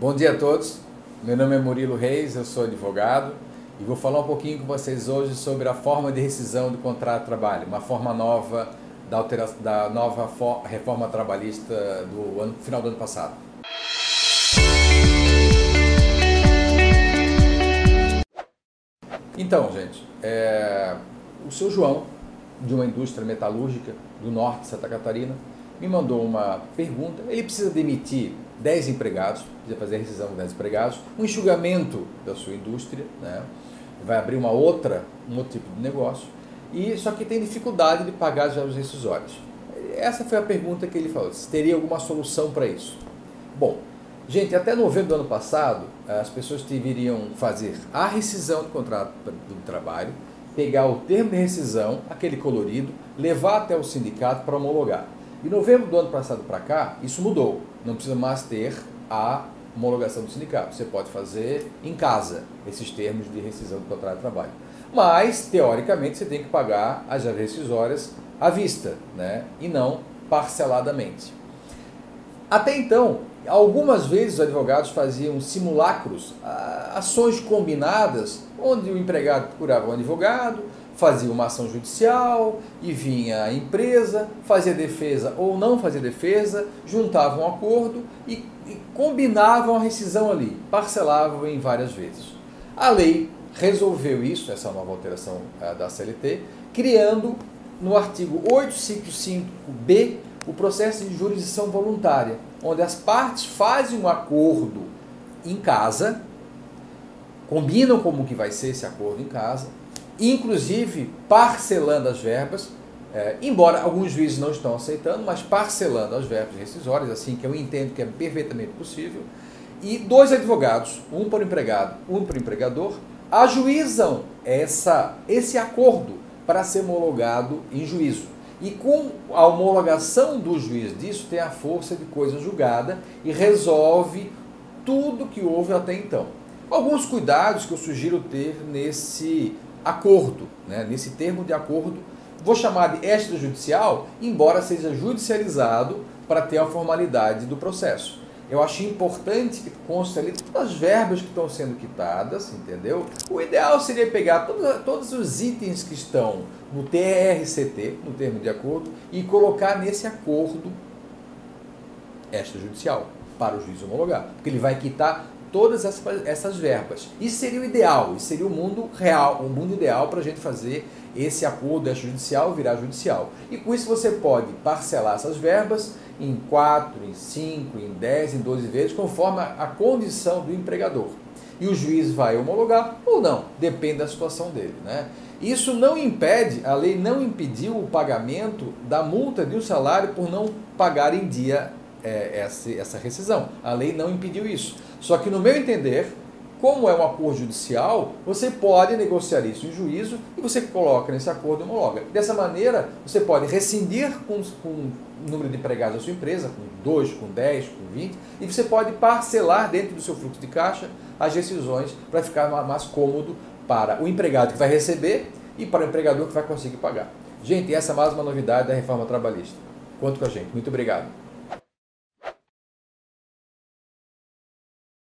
Bom dia a todos. Meu nome é Murilo Reis, eu sou advogado e vou falar um pouquinho com vocês hoje sobre a forma de rescisão do contrato de trabalho, uma forma nova da, da nova for, reforma trabalhista do ano, final do ano passado. Então, gente, é, o seu João, de uma indústria metalúrgica do norte de Santa Catarina, me mandou uma pergunta. Ele precisa demitir 10 empregados, precisa fazer a rescisão de 10 empregados, um enxugamento da sua indústria, né? vai abrir uma outra, um outro tipo de negócio, e só que tem dificuldade de pagar já os rescisórios. Essa foi a pergunta que ele falou, se teria alguma solução para isso. Bom, gente, até novembro do ano passado, as pessoas deveriam fazer a rescisão do contrato do trabalho, pegar o termo de rescisão, aquele colorido, levar até o sindicato para homologar. De novembro do ano passado para cá, isso mudou. Não precisa mais ter a homologação do sindicato. Você pode fazer em casa esses termos de rescisão do contrato de trabalho. Mas, teoricamente, você tem que pagar as rescisórias à vista, né? e não parceladamente. Até então, algumas vezes os advogados faziam simulacros, ações combinadas, onde o empregado procurava um advogado, fazia uma ação judicial e vinha a empresa, fazia defesa ou não fazia defesa, juntavam um acordo e, e combinavam a rescisão ali, parcelavam em várias vezes. A lei resolveu isso, essa nova alteração uh, da CLT, criando no artigo 855b o processo de jurisdição voluntária, onde as partes fazem um acordo em casa, combinam como que vai ser esse acordo em casa, inclusive parcelando as verbas, é, embora alguns juízes não estão aceitando, mas parcelando as verbas rescisórias, assim que eu entendo que é perfeitamente possível, e dois advogados, um para o empregado, um para o empregador, ajuizam essa, esse acordo para ser homologado em juízo. E com a homologação do juiz disso, tem a força de coisa julgada e resolve tudo que houve até então. Alguns cuidados que eu sugiro ter nesse acordo, né, nesse termo de acordo, vou chamar de extrajudicial, embora seja judicializado para ter a formalidade do processo. Eu acho importante que conste ali todas as verbas que estão sendo quitadas, entendeu? O ideal seria pegar todos, todos os itens que estão no TRCT, no termo de acordo, e colocar nesse acordo extrajudicial para o juiz homologar, porque ele vai quitar todas essas, essas verbas. Isso seria o ideal, isso seria o mundo real, o mundo ideal para a gente fazer esse acordo judicial virar judicial. E com isso você pode parcelar essas verbas em 4, em 5, em 10, em 12 vezes, conforme a condição do empregador. E o juiz vai homologar ou não, depende da situação dele. Né? Isso não impede, a lei não impediu o pagamento da multa de um salário por não pagar em dia é, essa, essa rescisão. A lei não impediu isso. Só que, no meu entender, como é um acordo judicial, você pode negociar isso em juízo e você coloca nesse acordo homologa. Dessa maneira, você pode rescindir com, com o número de empregados da sua empresa, com 2, com 10, com 20, e você pode parcelar dentro do seu fluxo de caixa as decisões para ficar mais cômodo para o empregado que vai receber e para o empregador que vai conseguir pagar. Gente, essa é mais uma novidade da reforma trabalhista. Conto com a gente. Muito obrigado.